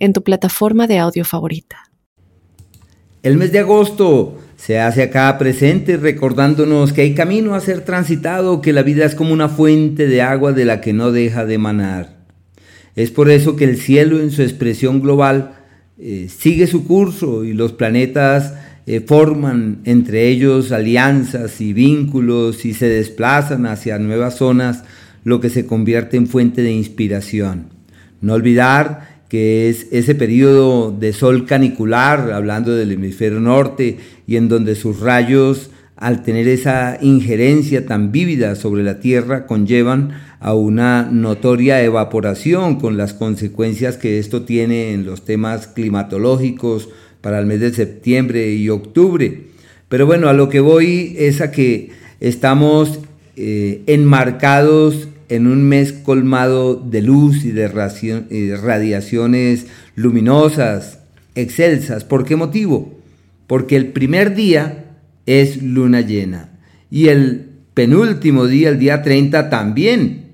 en tu plataforma de audio favorita. El mes de agosto se hace acá presente recordándonos que hay camino a ser transitado, que la vida es como una fuente de agua de la que no deja de manar. Es por eso que el cielo en su expresión global eh, sigue su curso y los planetas eh, forman entre ellos alianzas y vínculos y se desplazan hacia nuevas zonas, lo que se convierte en fuente de inspiración. No olvidar que es ese periodo de sol canicular, hablando del hemisferio norte, y en donde sus rayos, al tener esa injerencia tan vívida sobre la Tierra, conllevan a una notoria evaporación con las consecuencias que esto tiene en los temas climatológicos para el mes de septiembre y octubre. Pero bueno, a lo que voy es a que estamos eh, enmarcados en un mes colmado de luz y de radiaciones luminosas, excelsas. ¿Por qué motivo? Porque el primer día es luna llena y el penúltimo día, el día 30, también.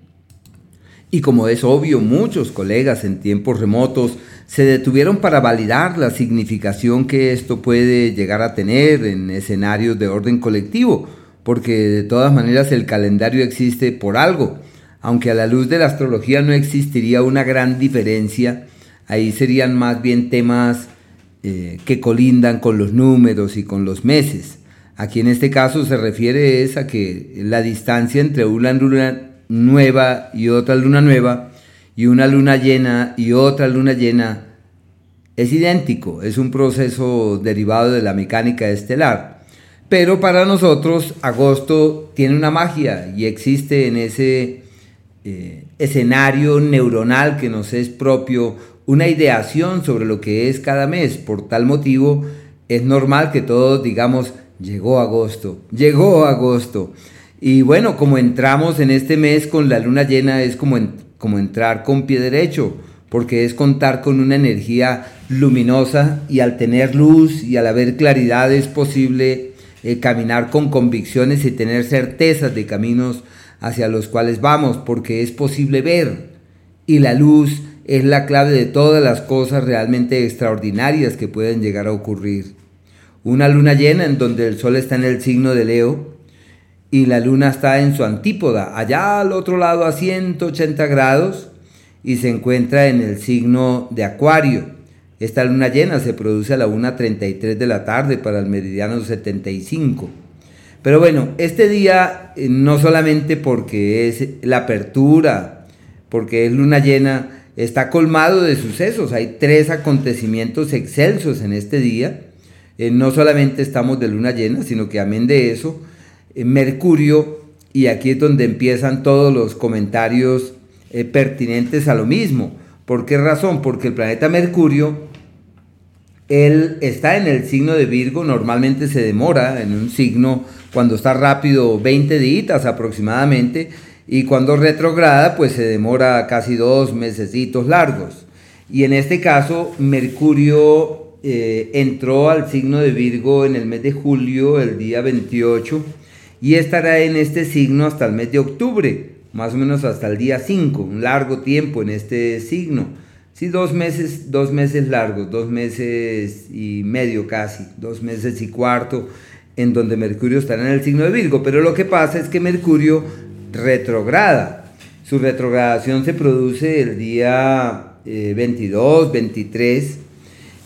Y como es obvio, muchos colegas en tiempos remotos se detuvieron para validar la significación que esto puede llegar a tener en escenarios de orden colectivo, porque de todas maneras el calendario existe por algo aunque a la luz de la astrología no existiría una gran diferencia, ahí serían más bien temas eh, que colindan con los números y con los meses. Aquí en este caso se refiere es a que la distancia entre una luna nueva y otra luna nueva y una luna llena y otra luna llena es idéntico, es un proceso derivado de la mecánica estelar. Pero para nosotros agosto tiene una magia y existe en ese eh, escenario neuronal que nos es propio, una ideación sobre lo que es cada mes. Por tal motivo, es normal que todos digamos, llegó agosto, llegó agosto. Y bueno, como entramos en este mes con la luna llena, es como, como entrar con pie derecho, porque es contar con una energía luminosa y al tener luz y al haber claridad es posible eh, caminar con convicciones y tener certezas de caminos hacia los cuales vamos, porque es posible ver. Y la luz es la clave de todas las cosas realmente extraordinarias que pueden llegar a ocurrir. Una luna llena en donde el sol está en el signo de Leo y la luna está en su antípoda, allá al otro lado a 180 grados y se encuentra en el signo de Acuario. Esta luna llena se produce a la 1.33 de la tarde para el meridiano 75. Pero bueno, este día eh, no solamente porque es la apertura, porque es luna llena, está colmado de sucesos. Hay tres acontecimientos excelsos en este día. Eh, no solamente estamos de luna llena, sino que amén de eso, eh, Mercurio, y aquí es donde empiezan todos los comentarios pertinentes a lo mismo. ¿Por qué razón? Porque el planeta Mercurio, él está en el signo de Virgo, normalmente se demora en un signo cuando está rápido 20 días aproximadamente y cuando retrograda pues se demora casi dos mesecitos largos. Y en este caso Mercurio eh, entró al signo de Virgo en el mes de julio, el día 28, y estará en este signo hasta el mes de octubre, más o menos hasta el día 5, un largo tiempo en este signo. Sí, dos meses, dos meses largos, dos meses y medio casi, dos meses y cuarto en donde Mercurio estará en el signo de Virgo, pero lo que pasa es que Mercurio retrograda. Su retrogradación se produce el día 22, eh, 23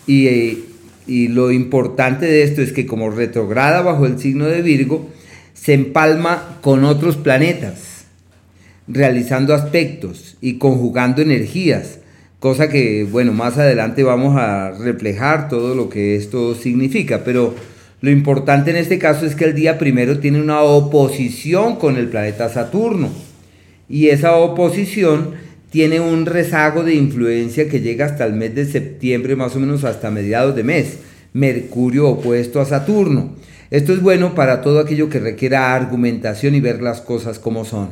y, y lo importante de esto es que como retrograda bajo el signo de Virgo, se empalma con otros planetas, realizando aspectos y conjugando energías, cosa que, bueno, más adelante vamos a reflejar todo lo que esto significa, pero lo importante en este caso es que el día primero tiene una oposición con el planeta Saturno. Y esa oposición tiene un rezago de influencia que llega hasta el mes de septiembre, más o menos hasta mediados de mes. Mercurio opuesto a Saturno. Esto es bueno para todo aquello que requiera argumentación y ver las cosas como son.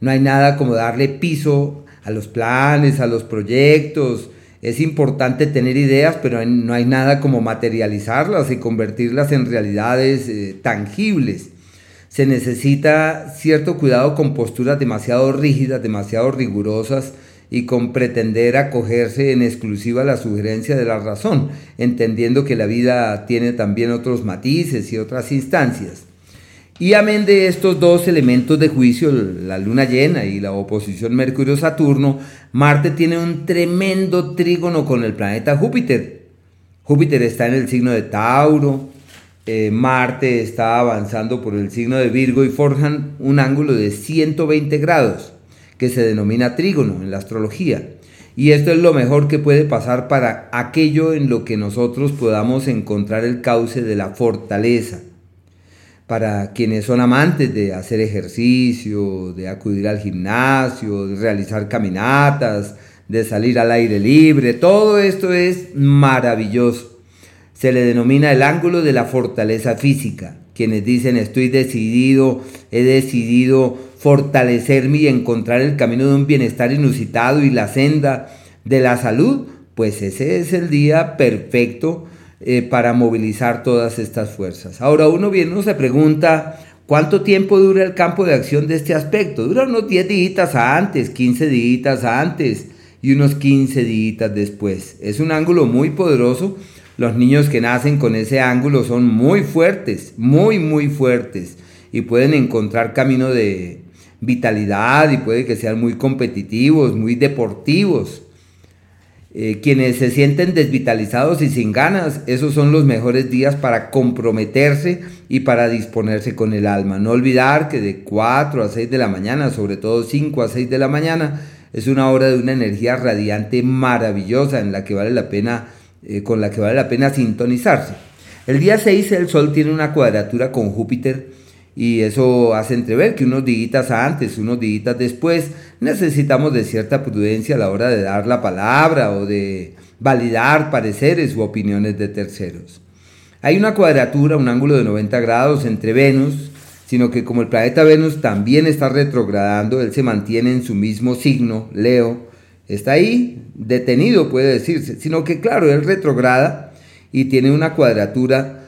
No hay nada como darle piso a los planes, a los proyectos. Es importante tener ideas, pero no hay nada como materializarlas y convertirlas en realidades eh, tangibles. Se necesita cierto cuidado con posturas demasiado rígidas, demasiado rigurosas y con pretender acogerse en exclusiva a la sugerencia de la razón, entendiendo que la vida tiene también otros matices y otras instancias. Y amén de estos dos elementos de juicio, la luna llena y la oposición Mercurio-Saturno, Marte tiene un tremendo trígono con el planeta Júpiter. Júpiter está en el signo de Tauro, eh, Marte está avanzando por el signo de Virgo y forjan un ángulo de 120 grados, que se denomina trígono en la astrología. Y esto es lo mejor que puede pasar para aquello en lo que nosotros podamos encontrar el cauce de la fortaleza para quienes son amantes de hacer ejercicio, de acudir al gimnasio, de realizar caminatas, de salir al aire libre, todo esto es maravilloso. Se le denomina el ángulo de la fortaleza física. Quienes dicen estoy decidido, he decidido fortalecerme y encontrar el camino de un bienestar inusitado y la senda de la salud, pues ese es el día perfecto eh, para movilizar todas estas fuerzas. Ahora uno uno se pregunta, ¿cuánto tiempo dura el campo de acción de este aspecto? Dura unos 10 días antes, 15 días antes y unos 15 días después. Es un ángulo muy poderoso. Los niños que nacen con ese ángulo son muy fuertes, muy, muy fuertes y pueden encontrar camino de vitalidad y puede que sean muy competitivos, muy deportivos. Eh, quienes se sienten desvitalizados y sin ganas, esos son los mejores días para comprometerse y para disponerse con el alma. No olvidar que de 4 a 6 de la mañana, sobre todo 5 a 6 de la mañana, es una hora de una energía radiante maravillosa en la que vale la pena, eh, con la que vale la pena sintonizarse. El día 6 el Sol tiene una cuadratura con Júpiter y eso hace entrever que unos días antes, unos días después, necesitamos de cierta prudencia a la hora de dar la palabra o de validar pareceres u opiniones de terceros. Hay una cuadratura, un ángulo de 90 grados entre Venus, sino que como el planeta Venus también está retrogradando, él se mantiene en su mismo signo, Leo, está ahí, detenido puede decirse, sino que claro, él retrograda y tiene una cuadratura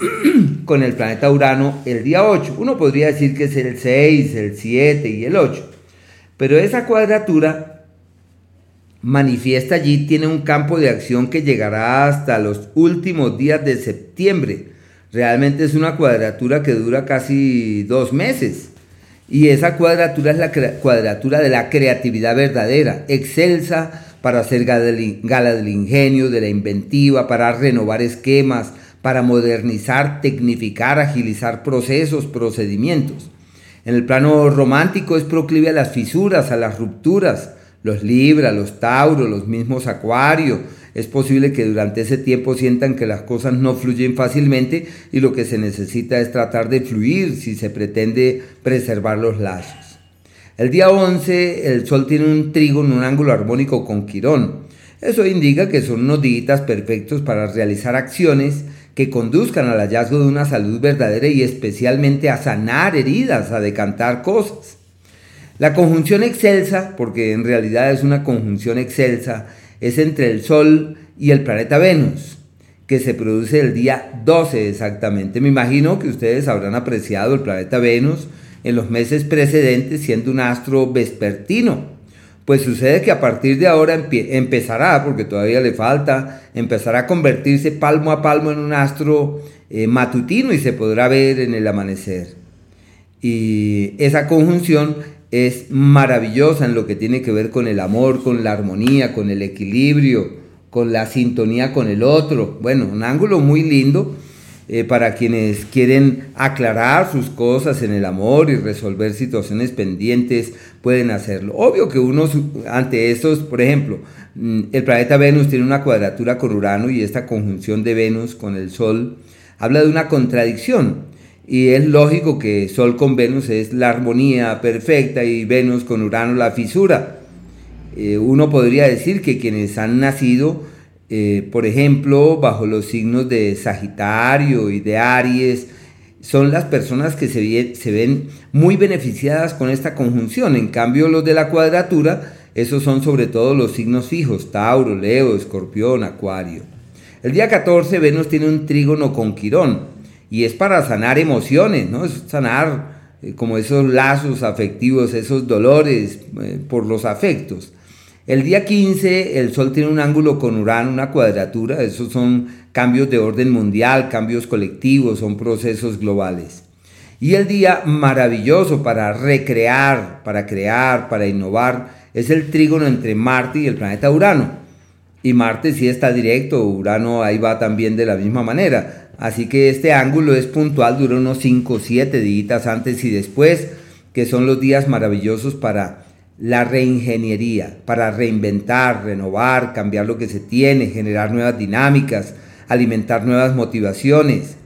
con el planeta Urano el día 8. Uno podría decir que es el 6, el 7 y el 8. Pero esa cuadratura manifiesta allí, tiene un campo de acción que llegará hasta los últimos días de septiembre. Realmente es una cuadratura que dura casi dos meses. Y esa cuadratura es la cuadratura de la creatividad verdadera, excelsa para hacer gala del ingenio, de la inventiva, para renovar esquemas, para modernizar, tecnificar, agilizar procesos, procedimientos. En el plano romántico es proclive a las fisuras, a las rupturas. Los Libra, los Tauro, los mismos Acuario. Es posible que durante ese tiempo sientan que las cosas no fluyen fácilmente y lo que se necesita es tratar de fluir si se pretende preservar los lazos. El día 11 el Sol tiene un trigo en un ángulo armónico con Quirón. Eso indica que son unos días perfectos para realizar acciones que conduzcan al hallazgo de una salud verdadera y especialmente a sanar heridas, a decantar cosas. La conjunción excelsa, porque en realidad es una conjunción excelsa, es entre el Sol y el planeta Venus, que se produce el día 12 exactamente. Me imagino que ustedes habrán apreciado el planeta Venus en los meses precedentes siendo un astro vespertino pues sucede que a partir de ahora empezará, porque todavía le falta, empezará a convertirse palmo a palmo en un astro eh, matutino y se podrá ver en el amanecer. Y esa conjunción es maravillosa en lo que tiene que ver con el amor, con la armonía, con el equilibrio, con la sintonía con el otro. Bueno, un ángulo muy lindo eh, para quienes quieren aclarar sus cosas en el amor y resolver situaciones pendientes, pueden hacerlo. Obvio que uno ante estos, por ejemplo, mm, el planeta Venus tiene una cuadratura con Urano y esta conjunción de Venus con el Sol habla de una contradicción. Y es lógico que Sol con Venus es la armonía perfecta y Venus con Urano la fisura. eh, uno podría decir que quienes han nacido, eh, por ejemplo, bajo los signos de Sagitario y de Aries, son las personas que se, ven muy beneficiadas con esta conjunción. En cambio, los de la cuadratura, esos son sobre todo los signos fijos, Tauro, Leo, Escorpión, Acuario. El día 14 Venus tiene un trígono con Quirón y es para sanar emociones, ¿no? Es sanar eh, como esos lazos afectivos, esos dolores por los afectos. El día 15 el Sol tiene un ángulo con Urano, una cuadratura, esos son cambios de orden mundial, cambios colectivos, son procesos globales. Y el día maravilloso para recrear, para crear, para innovar, es el trígono entre Marte y el planeta Urano. Y Marte sí está directo, Urano ahí va también de la misma manera. Así que este ángulo es puntual, dura unos 5 o 7 días antes y después, que son los días maravillosos para la reingeniería para reinventar, renovar, cambiar lo que se tiene, generar nuevas dinámicas, alimentar nuevas motivaciones.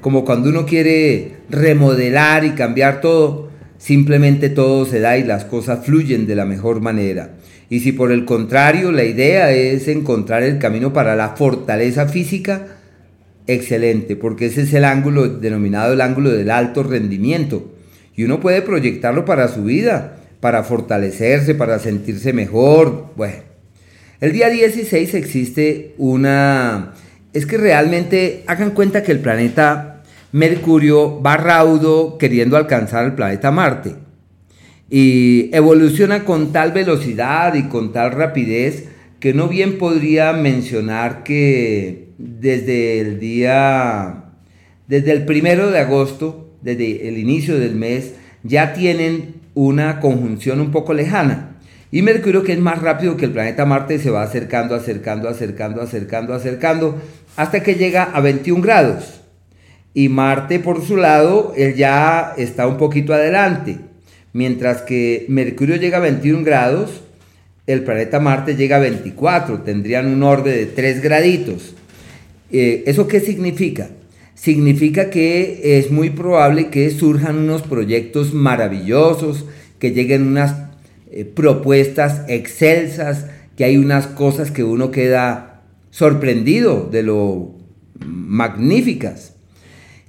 Como cuando uno quiere remodelar y cambiar todo, simplemente todo se da y las cosas fluyen de la mejor manera. Y si por el contrario la idea es encontrar el camino para la fortaleza física, excelente, porque ese es el ángulo denominado el ángulo del alto rendimiento. Y uno puede proyectarlo para su vida para fortalecerse, para sentirse mejor. Bueno, el día 16 existe una... Es que realmente hagan cuenta que el planeta Mercurio va raudo queriendo alcanzar el planeta Marte. Y evoluciona con tal velocidad y con tal rapidez que no bien podría mencionar que desde el día, desde el primero de agosto, desde el inicio del mes, ya tienen una conjunción un poco lejana. Y Mercurio, que es más rápido que el planeta Marte, se va acercando, acercando, acercando, acercando, acercando, hasta que llega a 21 grados. Y Marte, por su lado, él ya está un poquito adelante. Mientras que Mercurio llega a 21 grados, el planeta Marte llega a 24. Tendrían un orbe de 3 graditos. Eh, ¿Eso qué significa? Significa que es muy probable que surjan unos proyectos maravillosos, que lleguen unas eh, propuestas excelsas, que hay unas cosas que uno queda sorprendido de lo magníficas.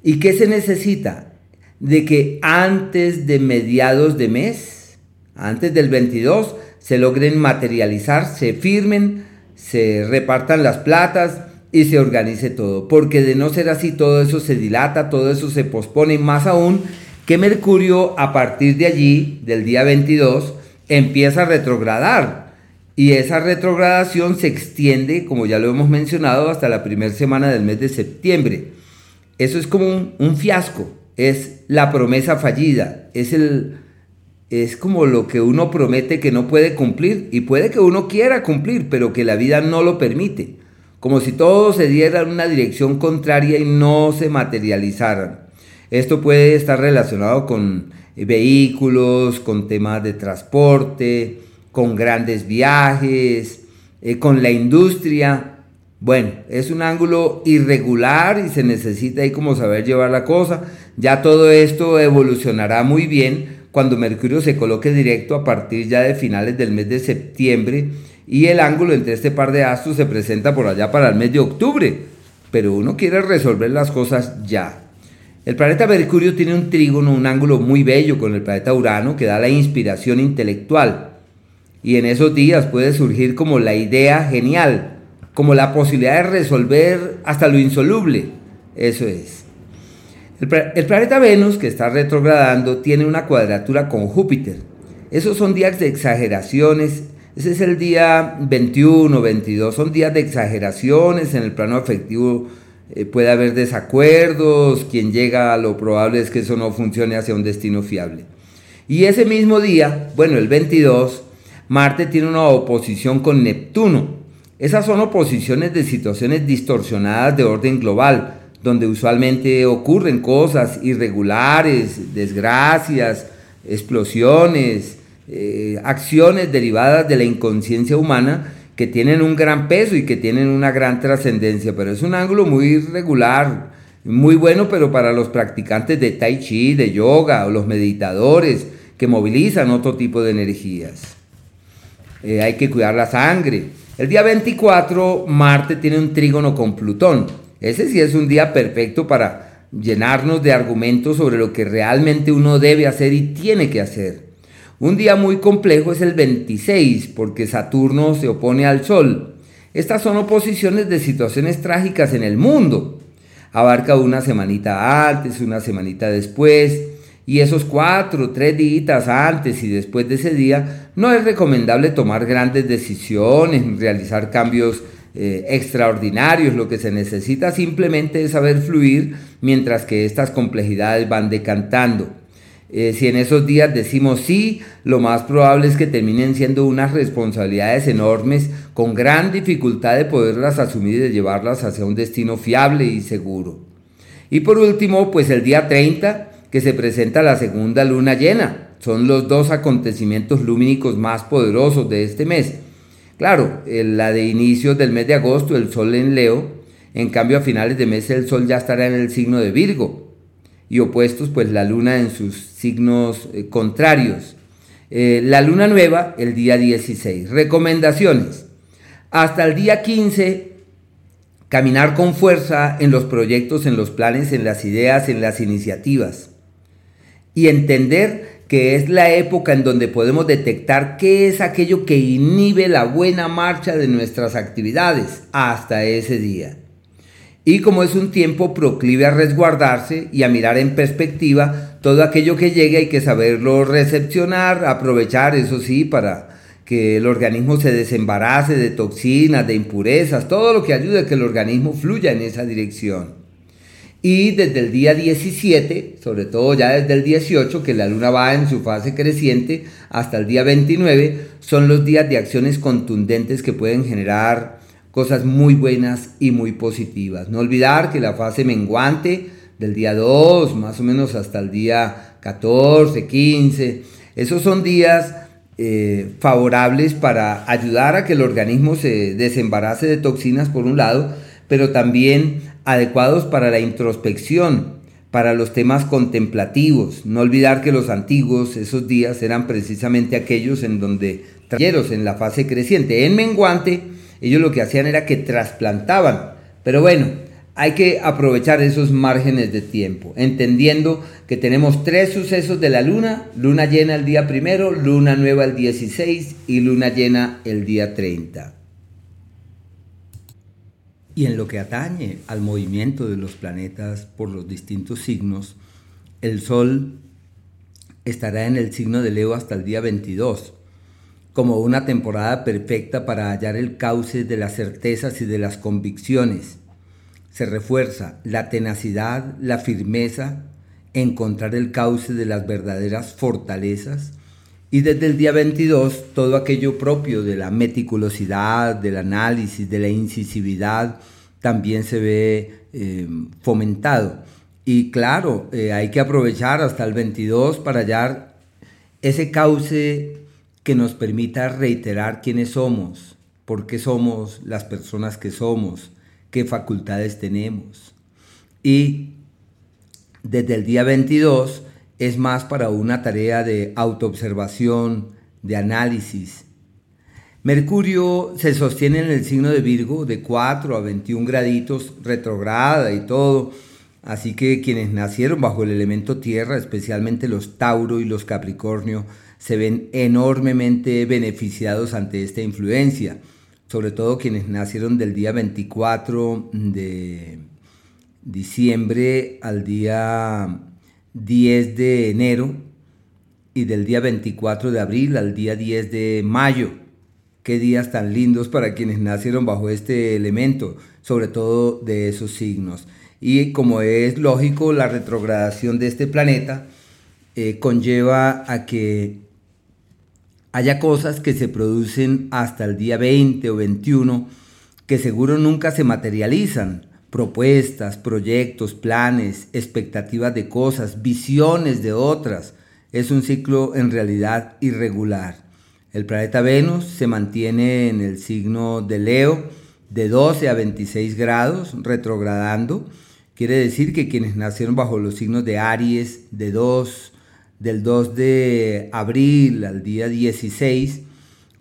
¿Y qué se necesita? De que antes de mediados de mes, antes del 22, se logren materializar, se firmen, se repartan las platas, y se organice todo, porque de no ser así todo eso se dilata, todo eso se pospone, más aún que Mercurio a partir de allí, del día 22, empieza a retrogradar. Y esa retrogradación se extiende, como ya lo hemos mencionado, hasta la primera semana del mes de septiembre. Eso es como un, un fiasco, es la promesa fallida, es el, es como lo que uno promete que no puede cumplir. Y puede que uno quiera cumplir, pero que la vida no lo permite como si todo se diera en una dirección contraria y no se materializaran. Esto puede estar relacionado con vehículos, con temas de transporte, con grandes viajes, eh, con la industria. Bueno, es un ángulo irregular y se necesita ahí como saber llevar la cosa. Ya todo esto evolucionará muy bien cuando Mercurio se coloque directo a partir ya de finales del mes de septiembre y el ángulo entre este par de astros se presenta por allá para el mes de octubre, pero uno quiere resolver las cosas ya. El planeta Mercurio tiene un trígono, un ángulo muy bello con el planeta Urano que da la inspiración intelectual. Y en esos días puede surgir como la idea genial, como la posibilidad de resolver hasta lo insoluble. Eso es. El, el planeta Venus, que está retrogradando, tiene una cuadratura con Júpiter. Esos son días de exageraciones ese es el día 21, 22. Son días de exageraciones en el plano afectivo. Eh, puede haber desacuerdos. Quien llega lo probable es que eso no funcione hacia un destino fiable. Y ese mismo día, bueno, el 22, Marte tiene una oposición con Neptuno. Esas son oposiciones de situaciones distorsionadas de orden global, donde usualmente ocurren cosas irregulares, desgracias, explosiones, eh, acciones derivadas de la inconsciencia humana que tienen un gran peso y que tienen una gran trascendencia, pero es un ángulo muy regular, muy bueno, pero para los practicantes de tai chi, de yoga o los meditadores que movilizan otro tipo de energías. eh, hay que cuidar la sangre. El día 24, Marte tiene un trígono con Plutón. Ese sí es un día perfecto para llenarnos de argumentos sobre lo que realmente uno debe hacer y tiene que hacer. Un día muy complejo es el 26, porque Saturno se opone al Sol. Estas son oposiciones de situaciones trágicas en el mundo. Abarca una semanita antes, una semanita después, y esos cuatro, tres días antes y después de ese día, no es recomendable tomar grandes decisiones, realizar cambios eh, extraordinarios. Lo que se necesita simplemente es saber fluir mientras que estas complejidades van decantando. Eh, si en esos días decimos sí, lo más probable es que terminen siendo unas responsabilidades enormes con gran dificultad de poderlas asumir y de llevarlas hacia un destino fiable y seguro. Y por último, pues el día 30, que se presenta la segunda luna llena. Son los dos acontecimientos lumínicos más poderosos de este mes. Claro, la de inicios del mes de agosto, el sol en Leo, en cambio a finales de mes el sol ya estará en el signo de Virgo y opuestos pues la luna en sus signos eh, contrarios. Eh, la luna nueva el día 16. Recomendaciones. Hasta el día 15, caminar con fuerza en los proyectos, en los planes, en las ideas, en las iniciativas. Y entender que es la época en donde podemos detectar qué es aquello que inhibe la buena marcha de nuestras actividades hasta ese día. Y como es un tiempo proclive a resguardarse y a mirar en perspectiva, todo aquello que llegue hay que saberlo recepcionar, aprovechar, eso sí, para que el organismo se desembarace de toxinas, de impurezas, todo lo que ayude a que el organismo fluya en esa dirección. Y desde el día 17, sobre todo ya desde el 18, que la luna va en su fase creciente, hasta el día 29, son los días de acciones contundentes que pueden generar cosas muy buenas y muy positivas. No olvidar que la fase menguante del día 2, más o menos hasta el día 14, 15, esos son días eh, favorables para ayudar a que el organismo se desembarace de toxinas por un lado, pero también adecuados para la introspección, para los temas contemplativos. No olvidar que los antiguos, esos días, eran precisamente aquellos en donde, en la fase creciente, en menguante, ellos lo que hacían era que trasplantaban. Pero bueno, hay que aprovechar esos márgenes de tiempo, entendiendo que tenemos tres sucesos de la luna, luna llena el día primero, luna nueva el 16 y luna llena el día 30. Y en lo que atañe al movimiento de los planetas por los distintos signos, el Sol estará en el signo de Leo hasta el día 22 como una temporada perfecta para hallar el cauce de las certezas y de las convicciones. Se refuerza la tenacidad, la firmeza, encontrar el cauce de las verdaderas fortalezas y desde el día 22 todo aquello propio de la meticulosidad, del análisis, de la incisividad también se ve eh, fomentado. Y claro, eh, hay que aprovechar hasta el 22 para hallar ese cauce que nos permita reiterar quiénes somos, por qué somos las personas que somos, qué facultades tenemos. Y desde el día 22 es más para una tarea de autoobservación, de análisis. Mercurio se sostiene en el signo de Virgo de 4 a 21 graditos, retrograda y todo. Así que quienes nacieron bajo el elemento tierra, especialmente los Tauro y los Capricornio, se ven enormemente beneficiados ante esta influencia, sobre todo quienes nacieron del día 24 de diciembre al día 10 de enero y del día 24 de abril al día 10 de mayo. Qué días tan lindos para quienes nacieron bajo este elemento, sobre todo de esos signos. Y como es lógico, la retrogradación de este planeta eh, conlleva a que haya cosas que se producen hasta el día 20 o 21 que seguro nunca se materializan. Propuestas, proyectos, planes, expectativas de cosas, visiones de otras. Es un ciclo en realidad irregular. El planeta Venus se mantiene en el signo de Leo de 12 a 26 grados, retrogradando. Quiere decir que quienes nacieron bajo los signos de Aries de 2 del 2 de abril al día 16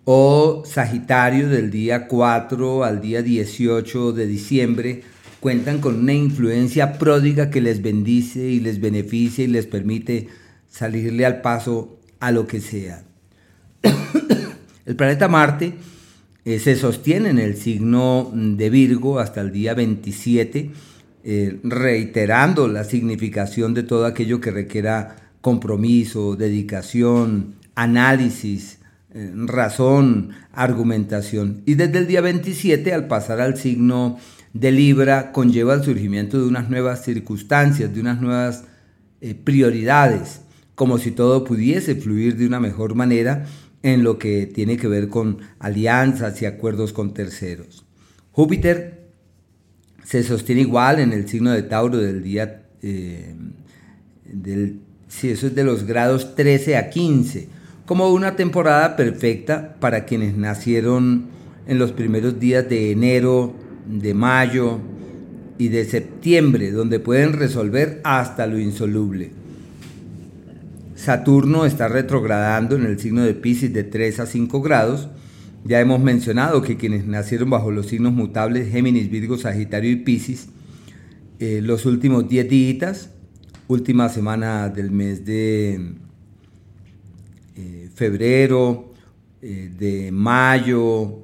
o Sagitario del día 4 al día 18 de diciembre cuentan con una influencia pródiga que les bendice y les beneficia y les permite salirle al paso a lo que sea. el planeta Marte eh, se sostiene en el signo de Virgo hasta el día 27, eh, reiterando la significación de todo aquello que requiera compromiso, dedicación, análisis, eh, razón, argumentación. Y desde el día 27, al pasar al signo de Libra, conlleva el surgimiento de unas nuevas circunstancias, de unas nuevas prioridades, como si todo pudiese fluir de una mejor manera en lo que tiene que ver con alianzas y acuerdos con terceros. Júpiter se sostiene igual en el signo de Tauro del día, eh, del, si eso es de los grados 13 a 15, como una temporada perfecta para quienes nacieron en los primeros días de enero, de mayo y de septiembre, donde pueden resolver hasta lo insoluble. Saturno está retrogradando en el signo de Pisces de 3 a 5 grados. Ya hemos mencionado que quienes nacieron bajo los signos mutables Géminis, Virgo, Sagitario y Pisces, eh, los últimos 10 días, última semana del mes de eh, febrero, eh, de mayo,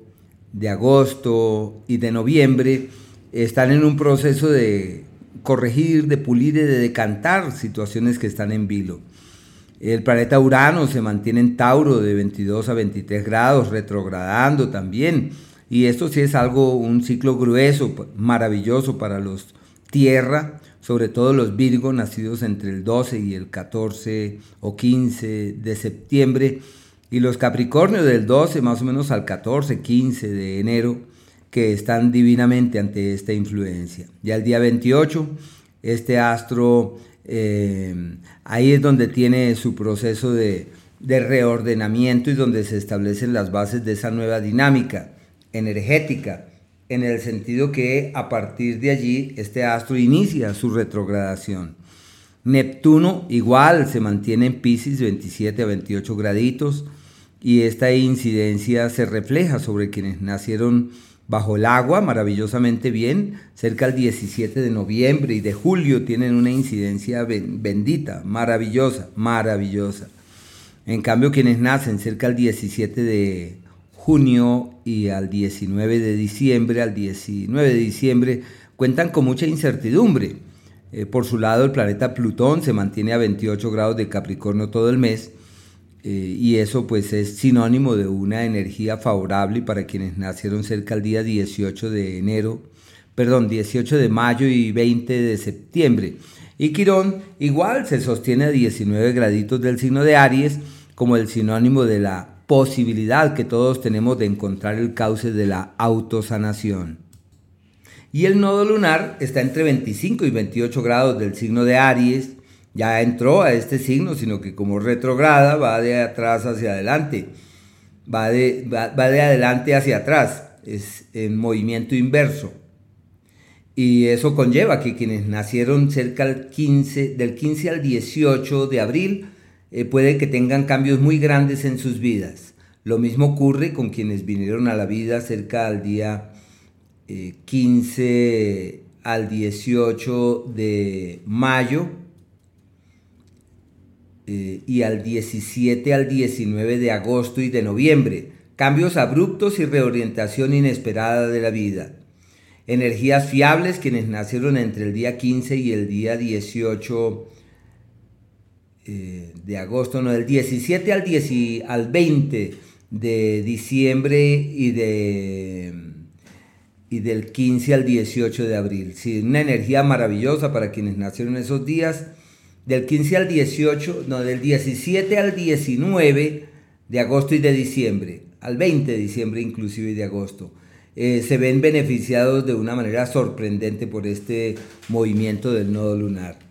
de agosto y de noviembre, están en un proceso de corregir, de pulir y de decantar situaciones que están en vilo. El planeta Urano se mantiene en Tauro de 22 a 23 grados, retrogradando también. Y esto sí es algo, un ciclo grueso, maravilloso para los Tierra, sobre todo los Virgos nacidos entre el 12 y el 14 o 15 de septiembre, y los Capricornios del 12 más o menos al 14, 15 de enero, que están divinamente ante esta influencia. Ya el día 28, este astro eh, ahí es donde tiene su proceso de, reordenamiento y donde se establecen las bases de esa nueva dinámica energética, en el sentido que a partir de allí este astro inicia su retrogradación. Neptuno igual se mantiene en Pisces 27 a 28 graditos y esta incidencia se refleja sobre quienes nacieron bajo el agua maravillosamente bien, cerca del 17 de noviembre y de julio tienen una incidencia bendita, maravillosa, maravillosa. En cambio, quienes nacen cerca del 17 de junio y al 19 de diciembre, al 19 de diciembre, cuentan con mucha incertidumbre. Eh, por su lado, el planeta Plutón se mantiene a 28 grados de Capricornio todo el mes eh, y eso pues es sinónimo de una energía favorable para quienes nacieron cerca del día 18 de enero, perdón, 18 de mayo y 20 de septiembre. Y Quirón igual se sostiene a 19 graditos del signo de Aries como el sinónimo de la posibilidad que todos tenemos de encontrar el cauce de la autosanación. Y el nodo lunar está entre 25 y 28 grados del signo de Aries, ya entró a este signo, sino que como retrograda va de atrás hacia adelante, va de, va, de adelante hacia atrás, es en movimiento inverso. Y eso conlleva que quienes nacieron cerca del 15, del 15 al 18 de abril eh, puede que tengan cambios muy grandes en sus vidas. Lo mismo ocurre con quienes vinieron a la vida cerca del día 15 eh, al 18 de mayo eh, y al 17 al 19 de agosto y de noviembre. Cambios abruptos y reorientación inesperada de la vida. Energías fiables quienes nacieron entre el día 15 y el día 18 eh, de agosto, no, del 17 al, 10, al 20 de diciembre y, de, y del 15 al 18 de abril. Sí, una energía maravillosa para quienes nacieron esos días del 15 al 18, no, del 17 al 19 de agosto y de diciembre, al 20 de diciembre inclusive y de agosto, eh, se ven beneficiados de una manera sorprendente por este movimiento del nodo lunar.